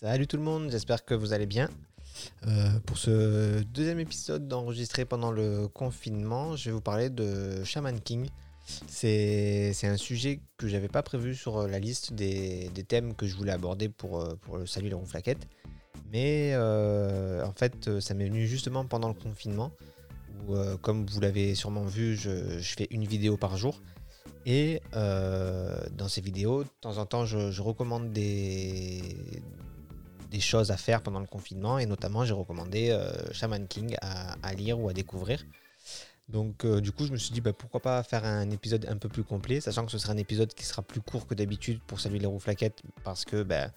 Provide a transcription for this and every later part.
Salut tout le monde, j'espère que vous allez bien. Euh, pour ce deuxième épisode enregistré pendant le confinement, je vais vous parler de Shaman King. C'est un sujet que j'avais pas prévu sur la liste des, thèmes que je voulais aborder pour, euh, le Salut les ronflaquettes. Mais euh, en fait, ça m'est venu justement pendant le confinement, comme vous l'avez sûrement vu, je, fais une vidéo par jour. Et dans ces vidéos, de temps en temps, je recommande des, des choses à faire pendant le confinement et notamment j'ai recommandé euh, Shaman King à, lire ou à découvrir. Donc euh, du coup je me suis dit bah, pourquoi pas faire un épisode un peu plus complet, sachant que ce sera un épisode qui sera plus court que d'habitude pour saluer les rouflaquettes parce que bah,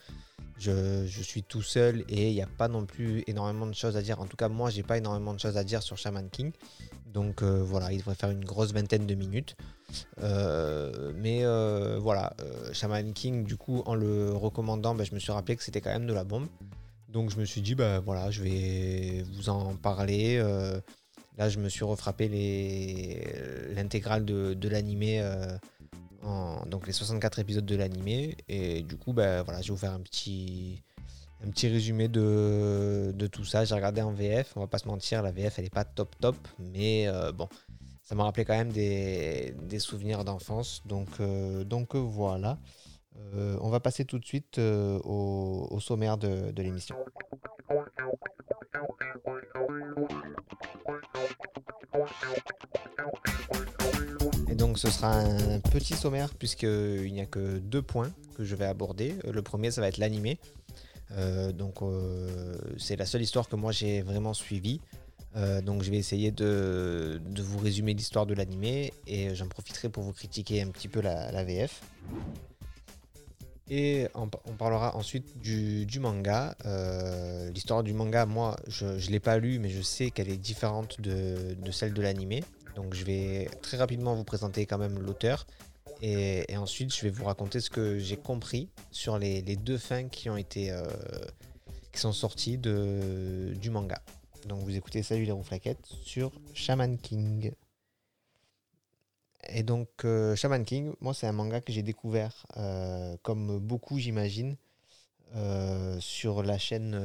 je, suis tout seul et il n'y a pas non plus énormément de choses à dire. En tout cas moi j'ai pas énormément de choses à dire sur Shaman King. Donc euh, voilà, il devrait faire une grosse vingtaine de minutes. Euh, mais euh, voilà, Shaman King, du coup, en le recommandant, bah, je me suis rappelé que c'était quand même de la bombe. Donc je me suis dit, bah voilà, je vais vous en parler. là, je me suis refrappé l'intégrale de, de l'animé, donc les 64 épisodes de l'animé. Et du coup, bah voilà, je vais vous faire un petit, résumé de, tout ça. J'ai regardé en VF, on va pas se mentir, la VF elle est pas top top, mais euh, bon, ça m'a rappelé quand même des, souvenirs d'enfance. Donc, euh, euh, voilà. on va passer tout de suite au, sommaire de, de l'émission. Et donc ce sera un petit sommaire puisqu'il n'y a que deux points que je vais aborder. Le premier ça va être l'animé. Euh, donc euh, c'est la seule histoire que moi j'ai vraiment suivie. Euh, donc je vais essayer de, vous résumer l'histoire de l'animé et j'en profiterai pour vous critiquer un petit peu la, VF. Et on, parlera ensuite du, manga. L'histoire du manga, moi, je ne l'ai pas lu, mais je sais qu'elle est différente de, celle de l'animé. Donc je vais très rapidement vous présenter quand même l'auteur et, ensuite, je vais vous raconter ce que j'ai compris sur les, deux fins qui ont été euh, qui sont sorties du manga. Donc vous écoutez Salut les rouflaquettes sur Shaman King. Et donc euh, Shaman King, moi c'est un manga que j'ai découvert euh, comme beaucoup j'imagine sur la chaîne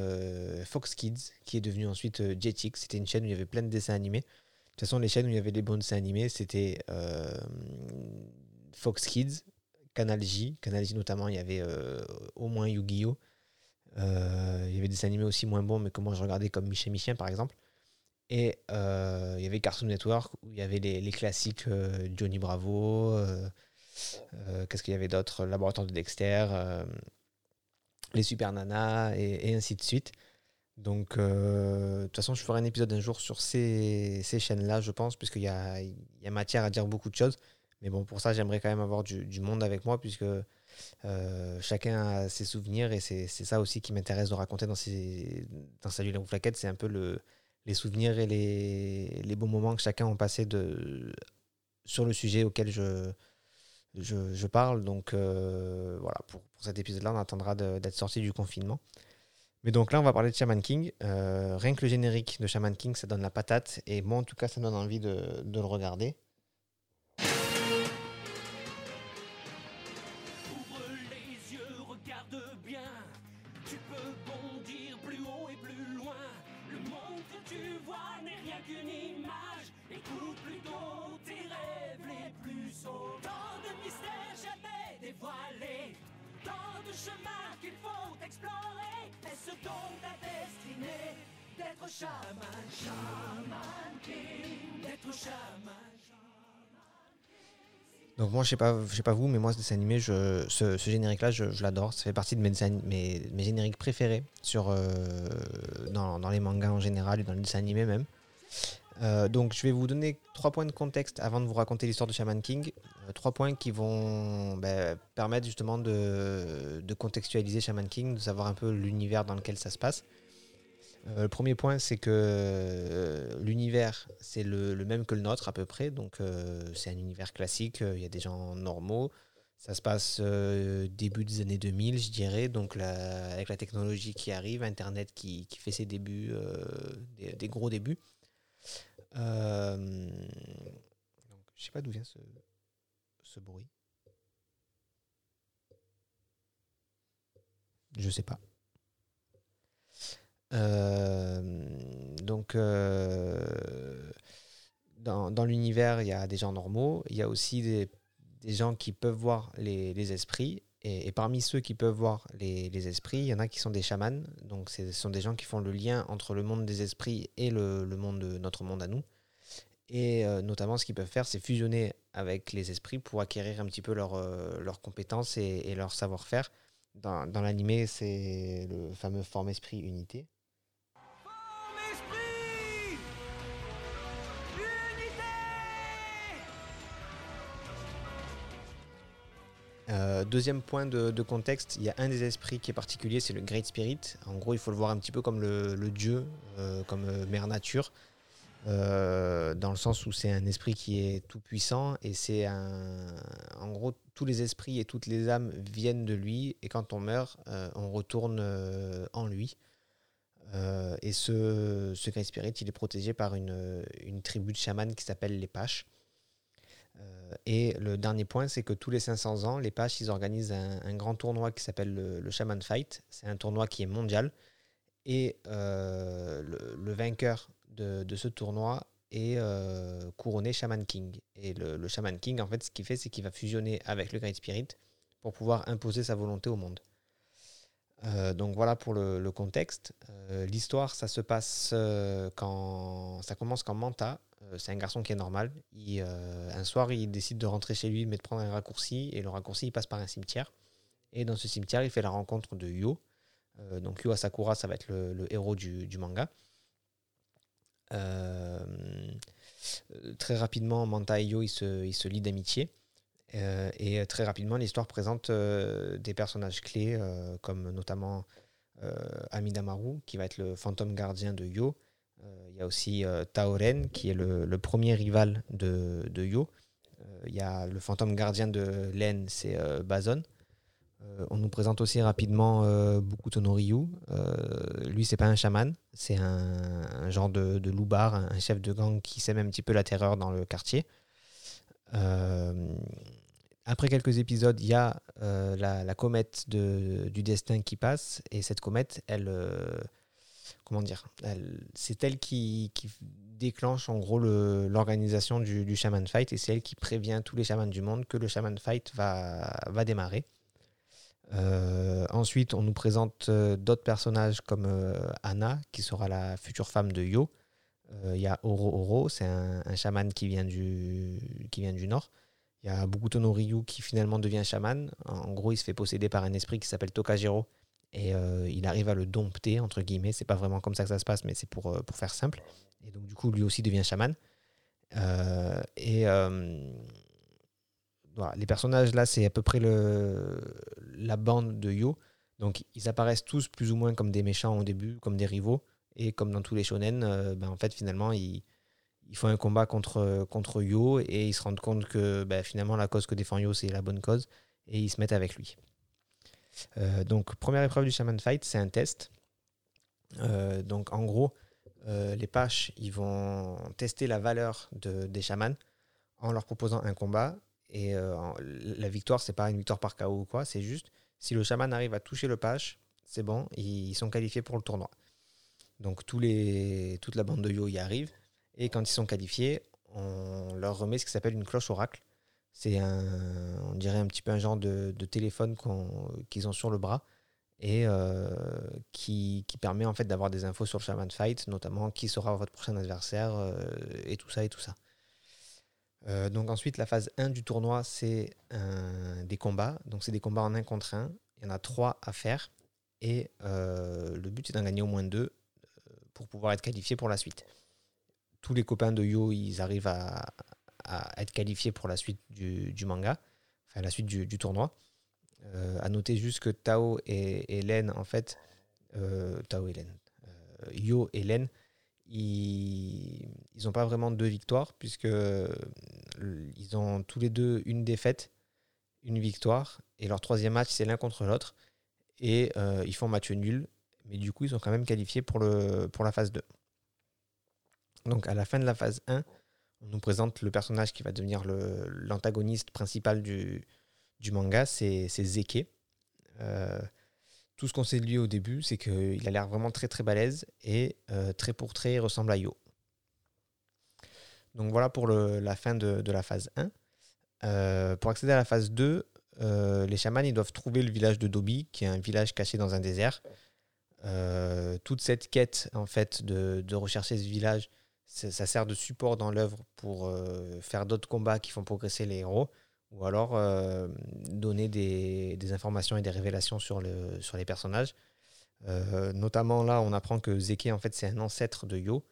Fox Kids qui est devenue ensuite Jetix. C'était une chaîne où il y avait plein de dessins animés. De toute façon les chaînes où il y avait des bons dessins animés c'était Fox Kids, Canal J. Canal J notamment, il y avait euh, au moins Yu-Gi-Oh! Euh, il y avait des animés aussi moins bons, mais que moi je regardais comme Michel Michien par exemple. Et euh, il y avait Cartoon Network où il y avait les, classiques Johnny Bravo, qu'est-ce qu'il y avait d'autre? Laboratoire de Dexter, les Super Nana et, ainsi de suite. Donc, de toute façon, je ferai un épisode un jour sur ces, chaînes-là, je pense, puisqu'il y a, y a matière à dire beaucoup de choses. Mais bon, pour ça, j'aimerais quand même avoir du, monde avec moi, puisque euh, chacun a ses souvenirs et c'est ça aussi qui m'intéresse de raconter dans, ces, dans Salut les rouflaquettes. C'est un peu le, les souvenirs et les, les bons moments que chacun a passé de, sur le sujet auquel je, je, parle. Donc euh, voilà, pour, pour cet épisode-là, on attendra d'être sorti du confinement. Mais donc là, on va parler de Shaman King. Euh, rien que le générique de Shaman King, ça donne la patate. Et moi, en tout cas, ça donne envie de, de le regarder. Donc moi je sais pas, je sais pas vous, mais moi ce animé, je, ce, générique-là, je, l'adore. Ça fait partie de mes, mes, mes génériques préférés sur, euh, dans, dans, les mangas en général et dans les dessins animés même. Euh, donc je vais vous donner trois points de contexte avant de vous raconter l'histoire de Shaman King. Euh, trois points qui vont ben, permettre justement de, contextualiser Shaman King, de savoir un peu l'univers dans lequel ça se passe. Euh, le premier point, c'est que l'univers, c'est le, même que le nôtre à peu près. Donc, c'est un univers classique. Il y a des gens normaux. Ça se passe début des années 2000, je dirais. Donc, avec la technologie qui arrive, Internet qui, fait ses débuts, des, gros débuts. Donc, je sais pas d'où vient ce, ce bruit. Je sais pas. donc, dans, l'univers, il y a des gens normaux, il y a aussi des, gens qui peuvent voir les, esprits. Et, parmi ceux qui peuvent voir les, esprits, il y en a qui sont des chamans. Donc, ce sont des gens qui font le lien entre le monde des esprits et le, monde de notre monde à nous. Et euh, notamment, ce qu'ils peuvent faire, c'est fusionner avec les esprits pour acquérir un petit peu leurs euh, compétences et, et leur savoir-faire. Dans, dans l'animé, c'est le fameux forme esprit unité. Euh, deuxième point de, contexte, il y a un des esprits qui est particulier, c'est le Great Spirit. En gros, il faut le voir un petit peu comme le, dieu, euh, comme euh, mère nature, dans le sens où c'est un esprit qui est tout puissant et c'est un. En gros, tous les esprits et toutes les âmes viennent de lui et quand on meurt, on retourne en lui. et ce, Great Spirit, il est protégé par une, une tribu de chamans qui s'appelle les Paches. Euh, et le dernier point, c'est que tous les 500 ans, les Paches, ils organisent un, grand tournoi qui s'appelle le, Shaman Fight. C'est un tournoi qui est mondial. Et euh, le, vainqueur de, ce tournoi est euh, couronné Shaman King. Et le, Shaman King, en fait, ce qu'il fait, c'est qu'il va fusionner avec le Great Spirit pour pouvoir imposer sa volonté au monde. donc voilà pour le, contexte. L'histoire, ça se passe quand ça commence quand Manta, c'est un garçon qui est normal. Euh, un soir, il décide de rentrer chez lui, mais de prendre un raccourci. Et le raccourci, il passe par un cimetière. Et dans ce cimetière, il fait la rencontre de Yo. Euh, donc Yo Asakura, ça va être le, héros du, manga. très rapidement, Manta et Yo, ils se, lient d'amitié. et très rapidement, l'histoire présente des personnages clés, comme notamment Amidamaru, qui va être le fantôme gardien de Yo, euh, il y a aussi euh, Taoren, qui est le, premier rival de, Yo. Euh, il y a le fantôme gardien de Len, c'est Bazon. on nous présente aussi rapidement Bukuto no Ryu. lui, c'est pas un chaman, c'est un, genre de, de loubar, un, chef de gang qui sème un petit peu la terreur dans le quartier. après quelques épisodes, il y a la, comète du destin qui passe, et cette comète, elle, comment dire, c'est elle qui, déclenche en gros l'organisation du, Shaman Fight et c'est elle qui prévient tous les chamans du monde que le Shaman Fight va, démarrer. Euh, ensuite, on nous présente euh, d'autres personnages comme euh, Anna, qui sera la future femme de Yo. Il y a Oro Oro, c'est un, chaman qui vient, du, qui vient du nord. Il y a Bukuto no Ryu qui finalement devient chaman. En gros, il se fait posséder par un esprit qui s'appelle Tokajiro, et euh, il arrive à le dompter, entre guillemets. C'est pas vraiment comme ça que ça se passe, mais c'est pour, euh, faire simple. Et donc, du coup, lui aussi devient chaman. Euh, et les personnages là, c'est à peu près la bande de Yo. Donc, ils apparaissent tous plus ou moins comme des méchants au début, comme des rivaux. Et comme dans tous les shonen, ben, en fait, finalement, ils, ils, font un combat contre, contre Yo et ils se rendent compte que ben, finalement, la cause que défend Yo, c'est la bonne cause. Et ils se mettent avec lui. Euh, donc, première épreuve du Shaman Fight, c'est un test. Euh, donc, en gros, euh, les Paches, ils vont tester la valeur de, des chamans en leur proposant un combat. Et la victoire, c'est pas une victoire par KO ou quoi, c'est juste si le chaman arrive à toucher le Pache, c'est bon, ils sont qualifiés pour le tournoi. Donc toute la bande de Yo y arrive. Et quand ils sont qualifiés, on leur remet ce qui s'appelle une cloche oracle. C'est un, on dirait un petit peu un genre de, téléphone qu'ils ont sur le bras et euh, qui, permet en fait d'avoir des infos sur le Shaman Fight, notamment qui sera votre prochain adversaire euh, et tout ça et tout ça. Euh, donc ensuite, la phase 1 du tournoi, c'est des combats. Donc c'est des combats en un contre 1. Il y en a trois à faire. Et le but, c'est d'en gagner au moins deux pour pouvoir être qualifié pour la suite. Tous les copains de Yo, ils arrivent à, à être qualifié pour la suite du, manga, enfin la suite du, tournoi. Euh, à noter juste que Tao et, Hélène, en fait, euh, Tao et Hélène, euh, Yo et Hélène, ils n'ont pas vraiment deux victoires, puisque ils ont tous les deux une défaite, une victoire, et leur troisième match, c'est l'un contre l'autre, et ils font match nul, mais du coup, ils sont quand même qualifiés pour, le, pour la phase 2. Donc à la fin de la phase 1, on nous présente le personnage qui va devenir l'antagoniste principal du, manga, c'est Zeke. Euh, tout ce qu'on sait de lui au début, c'est qu'il a l'air vraiment très très balèze et très pour très ressemble à Yo. Donc voilà pour la fin de, la phase 1. pour accéder à la phase 2, les chamans doivent trouver le village de Dobby, qui est un village caché dans un désert. toute cette quête en fait de, de rechercher ce village, ça sert de support dans l'œuvre pour euh, faire d'autres combats qui font progresser les héros, ou alors euh, donner des, informations et des révélations sur, le, sur les personnages. Euh, notamment là, on apprend que Zeke, en fait, c'est un ancêtre de Yo.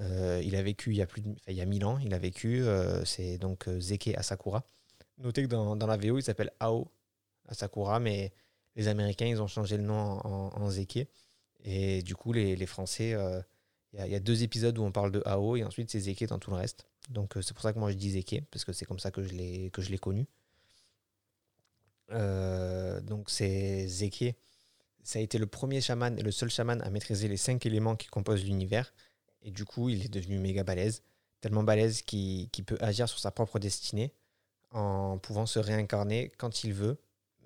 il a vécu il y a plus de, il y a 1000 ans, il a vécu, c'est donc Zeke Asakura. Notez que dans, la VO, il s'appelle Ao Asakura, mais les Américains, ils ont changé le nom en, en, Zeke. Et du coup, les Français il y, a deux épisodes où on parle de Ao et ensuite c'est Zeke dans tout le reste. Donc euh, c'est pour ça que moi je dis Zeke, parce que c'est comme ça que je l'ai connu. Euh, donc c'est Zeke. Ça a été le premier chaman et le seul chaman à maîtriser les cinq éléments qui composent l'univers. Et du coup, il est devenu méga balèze. Tellement balèze qu'il peut agir sur sa propre destinée en pouvant se réincarner quand il veut.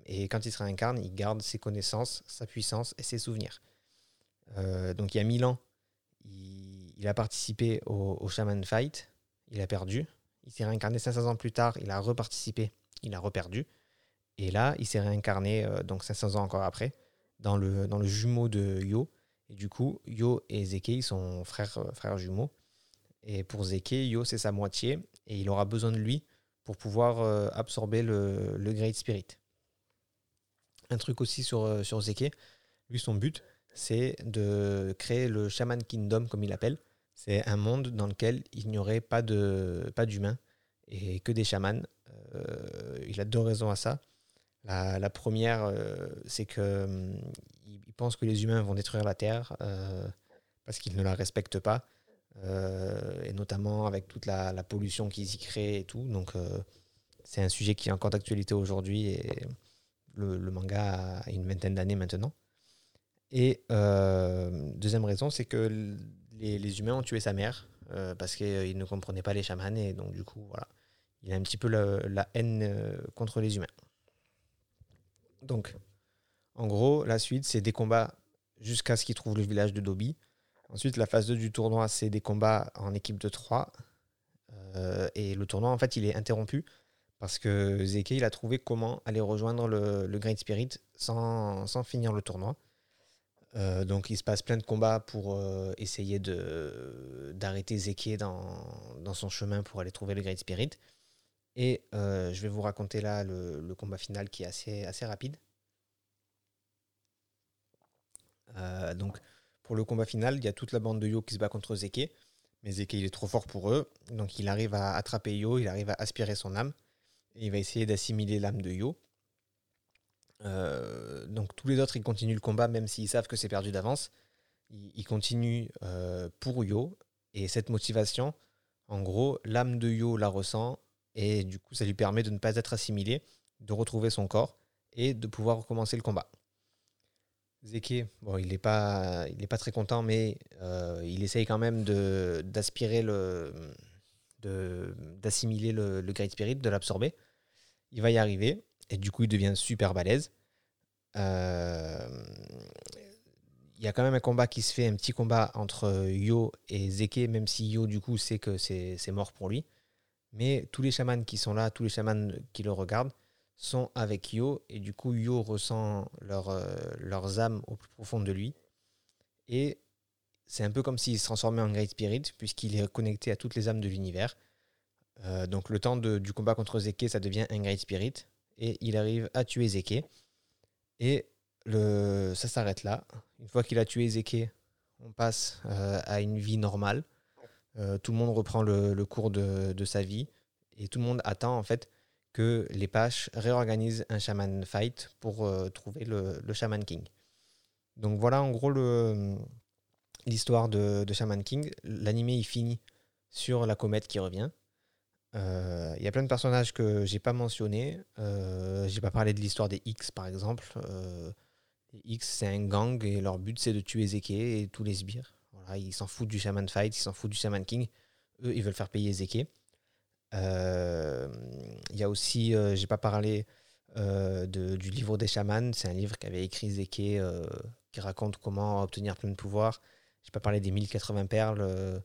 Et quand il se réincarne, il garde ses connaissances, sa puissance et ses souvenirs. Euh, donc il y a mille ans, il, a participé au, Shaman Fight, il a perdu. Il s'est réincarné 500 ans plus tard, il a reparticipé, il a reperdu. Et là, il s'est réincarné, euh, donc 500 ans encore après, dans le, dans le jumeau de Yo. Et du coup, Yo et Zeke, sont frères, euh, frères jumeaux. Et pour Zeke, Yo, c'est sa moitié. Et il aura besoin de lui pour pouvoir euh, absorber le, le, Great Spirit. Un truc aussi sur, sur Zeke, lui, son but, c'est de créer le Shaman Kingdom, comme il l'appelle. C'est un monde dans lequel il n'y aurait pas de pas d'humains et que des chamans. Euh, il a deux raisons à ça. La, première, euh, c'est que hum, pense que les humains vont détruire la Terre euh, parce qu'ils ne la respectent pas, et notamment avec toute la, pollution qu'ils y créent et tout. Donc, c'est un sujet qui est encore d'actualité aujourd'hui et le, manga a une vingtaine d'années maintenant. Et euh, deuxième raison, c'est que les, humains ont tué sa mère euh, parce qu'ils ne comprenaient pas les chamans et donc du coup, voilà, il a un petit peu la, haine euh, contre les humains. Donc, en gros, la suite, c'est des combats jusqu'à ce qu'il trouve le village de Dobby. Ensuite, la phase 2 du tournoi, c'est des combats en équipe de 3. et le tournoi, en fait, il est interrompu parce que Zeke, il a trouvé comment aller rejoindre le, Great Spirit sans finir le tournoi. Euh, donc il se passe plein de combats pour euh, essayer d'arrêter Zeke dans, son chemin pour aller trouver le Great Spirit. Et euh, je vais vous raconter là le, combat final qui est assez, assez rapide. donc pour le combat final, il y a toute la bande de Yo qui se bat contre Zeke. Mais Zeke il est trop fort pour eux. Donc il arrive à attraper Yo, il arrive à aspirer son âme. Et il va essayer d'assimiler l'âme de Yo. Euh, donc tous les autres, ils continuent le combat, même s'ils savent que c'est perdu d'avance. Ils, continuent euh, pour Yo. Et cette motivation, en gros, l'âme de Yo la ressent. Et du coup, ça lui permet de ne pas être assimilé, de retrouver son corps et de pouvoir recommencer le combat. Zeke, bon, il n'est pas, pas très content, mais euh, il essaye quand même d'aspirer le, d'assimiler le, le Great Spirit, de l'absorber. Il va y arriver. Et du coup, il devient super balèze. Euh, il y a quand même un combat qui se fait, un petit combat entre Yo et Zeke, même si Yo, du coup, sait que c'est mort pour lui. Mais tous les chamans qui sont là, tous les chamans qui le regardent, sont avec Yo. Et du coup, Yo ressent euh, leurs âmes au plus profond de lui. Et c'est un peu comme s'il se transformait en Great Spirit, puisqu'il est connecté à toutes les âmes de l'univers. Euh, donc le temps de, du combat contre Zeke, ça devient un Great Spirit et il arrive à tuer Zeke. Et le, ça s'arrête là. Une fois qu'il a tué Zeke, on passe euh, à une vie normale. Euh, tout le monde reprend le, cours de, sa vie et tout le monde attend en fait que les Paches réorganisent un Shaman Fight pour euh, trouver le, Shaman King. Donc voilà en gros l'histoire de, de, Shaman King. L'animé il finit sur la comète qui revient. Euh, il y a plein de personnages que j'ai pas mentionnés. Euh, j'ai pas parlé de l'histoire des X par exemple. Euh, les X c'est un gang et leur but c'est de tuer Zeke et tous les sbires. Voilà, ils s'en foutent du Shaman Fight, ils s'en foutent du Shaman King. Eux ils veulent faire payer Zeke. Il y a aussi, j'ai pas parlé du livre des chamans. C'est un livre qu'avait écrit Zeke qui raconte comment obtenir plein de pouvoirs. Je n'ai pas parlé des 1080 perles.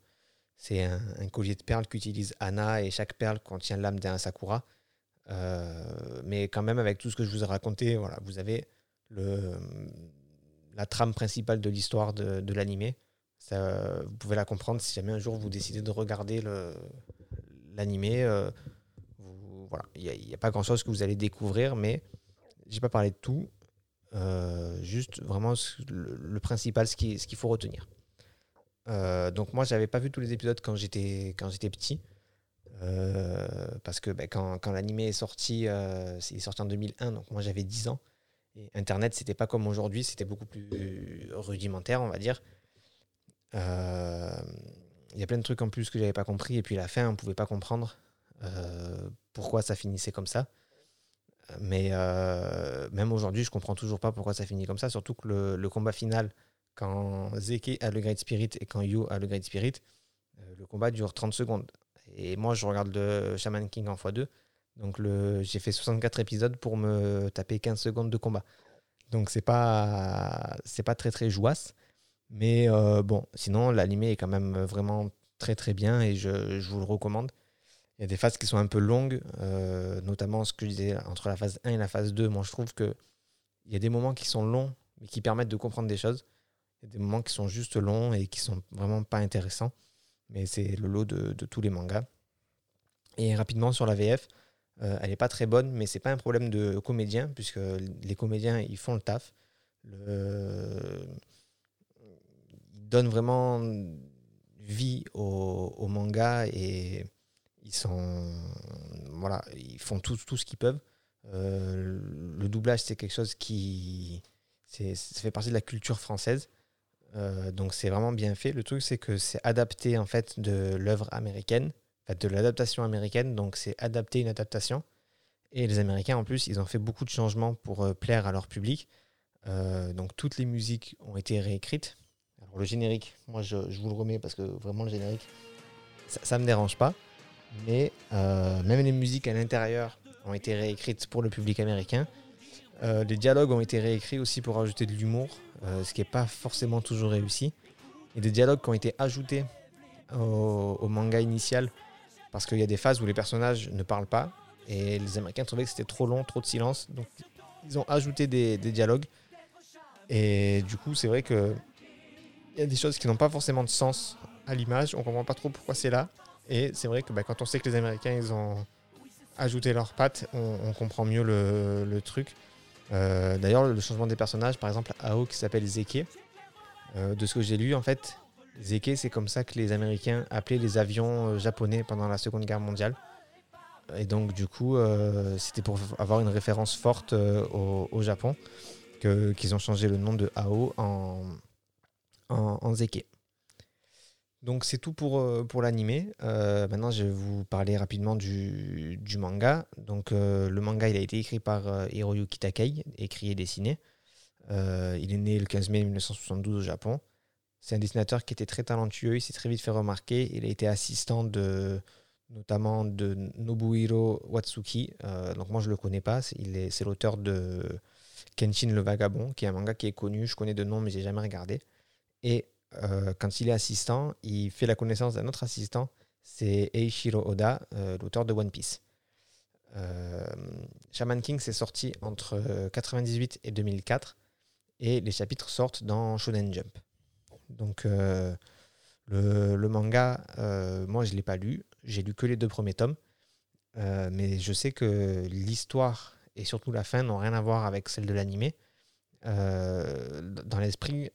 C'est un, collier de perles qu'utilise Anna et chaque perle contient l'âme d'un Sakura. mais quand même, avec tout ce que je vous ai raconté, voilà, vous avez le, la trame principale de l'histoire de, de l'animé. Vous pouvez la comprendre si jamais un jour vous décidez de regarder l'animé. Euh, voilà, il n'y a, pas grand chose que vous allez découvrir, mais j'ai pas parlé de tout. Euh, juste vraiment le, principal, ce qu'il ce qu'il faut retenir. Euh, donc moi, j'avais pas vu tous les épisodes quand j'étais quand j'étais petit. parce que ben, quand, quand l'animé est sorti, il est sorti en 2001, donc moi j'avais 10 ans. Et Internet, c'était pas comme aujourd'hui, c'était beaucoup plus rudimentaire, on va dire. Euh, il y a plein de trucs en plus que j'avais pas compris. Et puis la fin, on pouvait pas comprendre euh, pourquoi ça finissait comme ça. Mais euh, même aujourd'hui, je comprends toujours pas pourquoi ça finit comme ça. Surtout que le, combat final, quand Zeke a le Great Spirit et quand Yu a le Great Spirit, le combat dure 30 secondes. Et moi, je regarde le Shaman King en x2. Donc j'ai fait 64 épisodes pour me taper 15 secondes de combat. Donc c'est pas c'est pas très très jouasse. Mais euh, bon, sinon l'animé est quand même vraiment très très bien et je, je, vous le recommande. Il y a des phases qui sont un peu longues, euh, notamment ce que je disais entre la phase 1 et la phase 2. Moi je trouve que il y a des moments qui sont longs mais qui permettent de comprendre des choses. Il y a des moments qui sont juste longs et qui sont vraiment pas intéressants. Mais c'est le lot de, tous les mangas. Et rapidement sur la VF, euh, elle n'est pas très bonne, mais c'est pas un problème de comédien, puisque les comédiens, ils font le taf. Ils donnent vraiment vie au, manga et ils sont voilà ils font tout, tout ce qu'ils peuvent euh, le doublage c'est quelque chose qui ça fait partie de la culture française euh, donc c'est vraiment bien fait le truc c'est que c'est adapté en fait de l'œuvre américaine de l'adaptation américaine, donc c'est adapter une adaptation. Et les Américains, en plus, ils ont fait beaucoup de changements pour euh, plaire à leur public. Euh, donc toutes les musiques ont été réécrites. Alors le générique, moi je, vous le remets parce que vraiment le générique, ça ne me dérange pas. Mais même les musiques à l'intérieur ont été réécrites pour le public américain. Les dialogues ont été réécrits aussi pour ajouter de l'humour, ce qui n'est pas forcément toujours réussi. Et des dialogues qui ont été ajoutés au manga initial parce qu'il y a des phases où les personnages ne parlent pas et les Américains trouvaient que c'était trop long, trop de silence. Donc ils ont ajouté des, dialogues. Et du coup, c'est vrai que il y a des choses qui n'ont pas forcément de sens à l'image. On comprend pas trop pourquoi c'est là. Et c'est vrai que bah, quand on sait que les Américains ils ont ajouté leurs pattes, on, comprend mieux le, truc. Euh, d'ailleurs, le changement des personnages, par exemple, Ao qui s'appelle Zeke, euh, de ce que j'ai lu, en fait, Zeke, c'est comme ça que les Américains appelaient les avions euh, japonais pendant la Seconde Guerre mondiale. Et donc, du coup, c'était pour avoir une référence forte au, Japon qu'ils ont changé le nom de Ao en, en, Zeke. Donc, c'est tout pour, pour l'animé. maintenant, je vais vous parler rapidement du, du manga. Donc, le manga, il a été écrit par Hiroyuki Takei, écrit et dessiné. il est né le 15 mai 1972 au Japon. C'est un dessinateur qui était très talentueux, il s'est très vite fait remarquer. Il a été assistant de notamment de Nobuhiro Watsuki. Euh, donc moi je le connais pas, c'est l'auteur de Kenshin le Vagabond, qui est un manga qui est connu, je connais de nom mais j'ai jamais regardé. Et euh, quand il est assistant, il fait la connaissance d'un autre assistant, c'est Eiichiro Oda, euh, l'auteur de One Piece. Shaman King s'est sorti entre 1998 et 2004 et les chapitres sortent dans Shonen Jump. Donc euh, le, manga, euh, moi je ne l'ai pas lu, j'ai lu que les deux premiers tomes, euh, mais je sais que l'histoire et surtout la fin n'ont rien à voir avec celle de l'animé. dans l'esprit,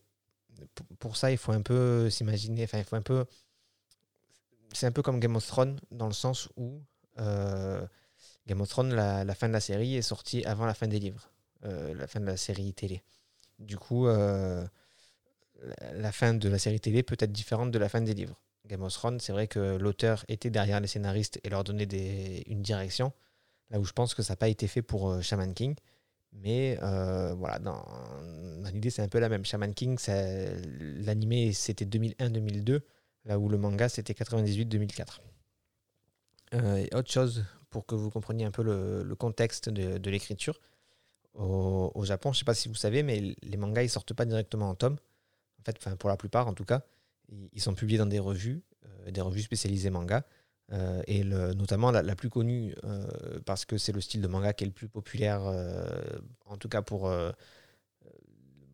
pour ça, il faut un peu s'imaginer, enfin il faut un peu... C'est un peu comme Game of Thrones dans le sens où Game of Thrones, la, fin de la série est sortie avant la fin des livres, la fin de la série télé. Du coup, la fin de la série télé peut être différente de la fin des livres. Game of Thrones, c'est vrai que l'auteur était derrière les scénaristes et leur donnait une direction, là où je pense que ça n'a pas été fait pour euh, Shaman King. Mais euh, voilà, dans, l'idée, c'est un peu la même. Shaman King, l'animé, c'était 2001-2002, là où le manga, c'était 98-2004. Euh, autre chose pour que vous compreniez un peu le, contexte de, l'écriture. Au, Japon, je ne sais pas si vous savez, mais les mangas, ils sortent pas directement en tome. En fait, pour la plupart, en tout cas, ils sont publiés dans des revues, euh, des revues spécialisées manga. Euh, et notamment la, plus connue, euh, parce que c'est le style de manga qui est le plus populaire, en tout cas pour,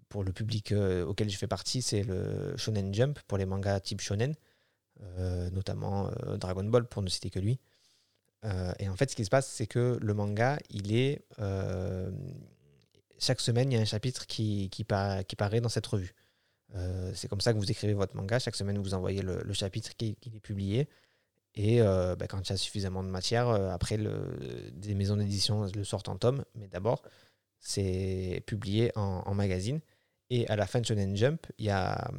pour le public auquel je fais partie, c'est le Shonen Jump pour les mangas type Shonen, notamment Dragon Ball pour ne citer que lui. et en fait, ce qui se passe, c'est que le manga, il est. chaque semaine, il y a un chapitre qui, qui, qui paraît dans cette revue. Euh, c'est comme ça que vous écrivez votre manga. Chaque semaine, vous envoyez le, chapitre qui, est publié. Et euh, bah, quand il y a suffisamment de matière, euh, après, des maisons d'édition le sortent en tome. Mais d'abord, c'est publié en, magazine. Et à la fin de Shonen Jump, il y a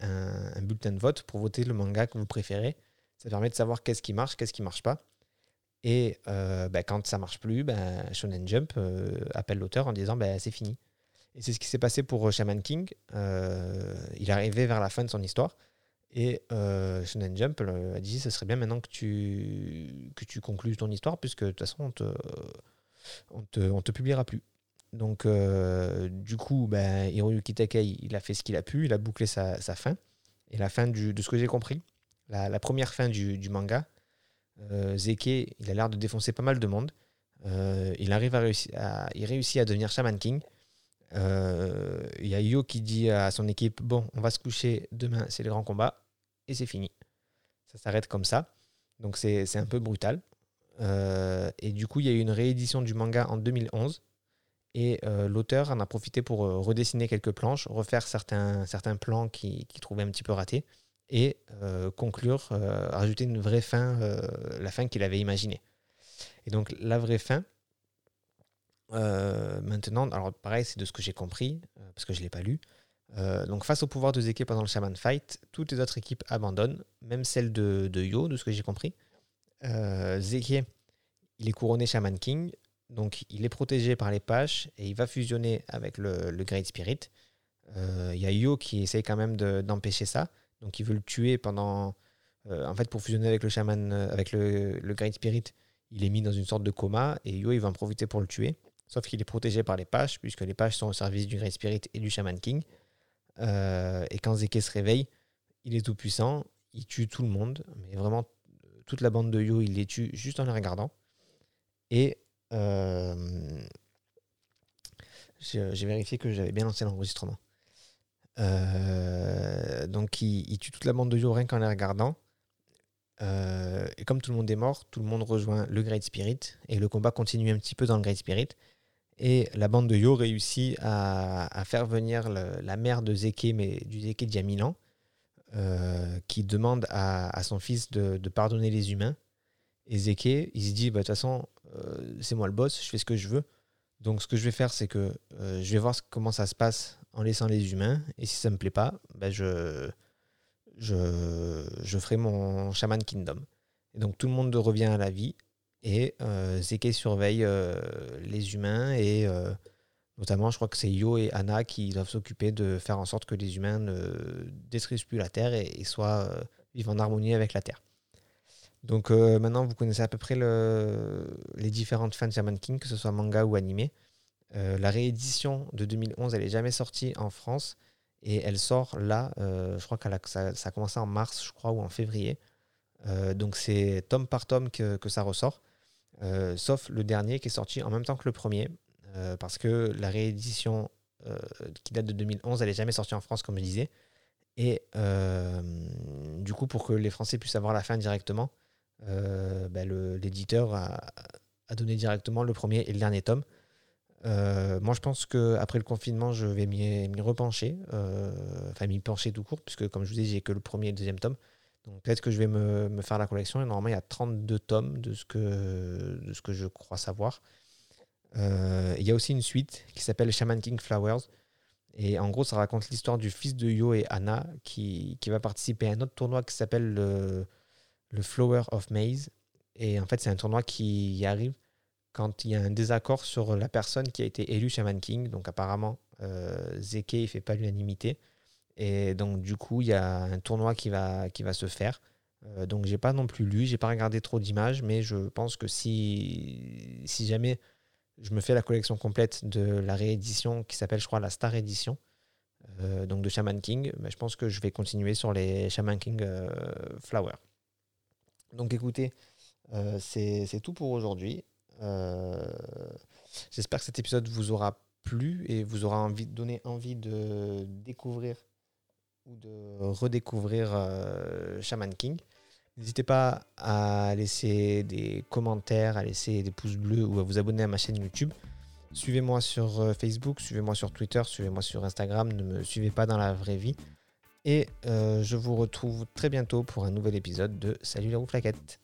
un, bulletin de vote pour voter le manga que vous préférez. Ça permet de savoir qu'est-ce qui marche, qu'est-ce qui marche pas. Et bah, quand ça marche plus, bah, Shonen Jump appelle l'auteur en disant c'est fini. Et c'est ce qui s'est passé pour euh, Shaman King. Euh, il arrivé vers la fin de son histoire. Et euh, Shonen Jump a dit ce serait bien maintenant que tu, que tu conclues ton histoire, puisque de toute façon, on te, on te, on te publiera plus. Donc, euh, du coup, ben, Hiroyuki Takei, il a fait ce qu'il a pu, il a bouclé sa, fin. Et la fin de ce que j'ai compris, la, première fin du, manga, Zeke, il a l'air de défoncer pas mal de monde. il arrive à, réussir, il réussit à devenir Shaman King. Il euh, y a Yo qui dit à son équipe Bon, on va se coucher demain, c'est le grand combat, et c'est fini. Ça s'arrête comme ça. Donc c'est un peu brutal. Euh, et du coup, il y a eu une réédition du manga en 2011. Et euh, l'auteur en a profité pour redessiner quelques planches, refaire certains, certains plans qu'il qui trouvait un petit peu ratés, et conclure, rajouter une vraie fin, la fin qu'il avait imaginée. Et donc la vraie fin, euh, maintenant, alors pareil, c'est de ce que j'ai compris, euh, parce que je ne l'ai pas lu. Euh, donc face au pouvoir de Zeke pendant le Shaman Fight, toutes les autres équipes abandonnent, même celle de, Yo, de ce que j'ai compris. Zeke, il est couronné Shaman King, donc il est protégé par les Paches et il va fusionner avec le, Great Spirit. Il y a Yo qui essaye quand même d'empêcher ça, donc il veut le tuer pendant... en fait, pour fusionner avec le Shaman, avec le Great Spirit, il est mis dans une sorte de coma et Yo il va en profiter pour le tuer. Sauf qu'il est protégé par les pages, puisque les pages sont au service du Great Spirit et du Shaman King. Euh, et quand Zeke se réveille, il est tout puissant, il tue tout le monde, mais vraiment toute la bande de Yo, il les tue juste en les regardant. Et euh, j'ai vérifié que j'avais bien lancé l'enregistrement. Euh, donc il, tue toute la bande de Yo rien qu'en les regardant. et comme tout le monde est mort, tout le monde rejoint le Great Spirit et le combat continue un petit peu dans le Great Spirit. Et la bande de Yo réussit à, faire venir la mère de Zeke, mais du Zeke ans, euh, qui demande à, son fils de, pardonner les humains. Et Zeke, il se dit, bah, de toute façon, euh, c'est moi le boss, je fais ce que je veux. Donc ce que je vais faire, c'est que euh, je vais voir comment ça se passe en laissant les humains. Et si ça ne me plaît pas, bah, je, je, je ferai mon Shaman Kingdom. Et donc tout le monde revient à la vie. Et euh, Zeke surveille euh, les humains et euh, notamment, je crois que c'est Yo et Anna qui doivent s'occuper de faire en sorte que les humains ne détruisent plus la Terre et, soient vivent en harmonie avec la Terre. Donc maintenant, vous connaissez à peu près le, les différentes fins de Shaman King, que ce soit manga ou animé. la réédition de 2011, elle n'est jamais sortie en France et elle sort là, je crois que ça, a commencé en mars, je crois, ou en février. donc c'est tome par tome que ça ressort. Euh, sauf le dernier qui est sorti en même temps que le premier, euh, parce que la réédition euh, qui date de 2011, elle n'est jamais sortie en France, comme je disais. Et du coup, pour que les Français puissent avoir la fin directement, bah, l'éditeur a, donné directement le premier et le dernier tome. moi, je pense qu'après le confinement, je vais m'y repencher, enfin m'y pencher tout court, puisque comme je vous dis, j'ai que le premier et le deuxième tome. Peut-être que je vais me, faire la collection. Normalement, il y a 32 tomes de ce que, je crois savoir. Euh, il y a aussi une suite qui s'appelle Shaman King Flowers. Et en gros, ça raconte l'histoire du fils de Yo et Anna qui, va participer à un autre tournoi qui s'appelle le, le, Flower of Maze. Et en fait, c'est un tournoi qui y arrive quand il y a un désaccord sur la personne qui a été élue Shaman King. Donc apparemment, euh, Zeke ne fait pas l'unanimité. Et donc, du coup, il y a un tournoi qui va, qui va se faire Euh, donc j'ai pas non plus lu, j'ai pas regardé trop d'images, mais je pense que si, si jamais je me fais la collection complète de la réédition qui s'appelle, je crois, la Star Edition, euh, donc de Shaman King, bah, je pense que je vais continuer sur les Shaman King Flower. Donc écoutez, c'est tout pour aujourd'hui. J'espère que cet épisode vous aura plu et vous aura donné envie de découvrir de redécouvrir euh, Shaman King. N'hésitez pas à laisser des commentaires, à laisser des pouces bleus ou à vous abonner à ma chaîne YouTube. Suivez-moi sur euh, Facebook, suivez-moi sur Twitter, suivez-moi sur Instagram, ne me suivez pas dans la vraie vie. Et euh, je vous retrouve très bientôt pour un nouvel épisode de Salut les roues flaquettes.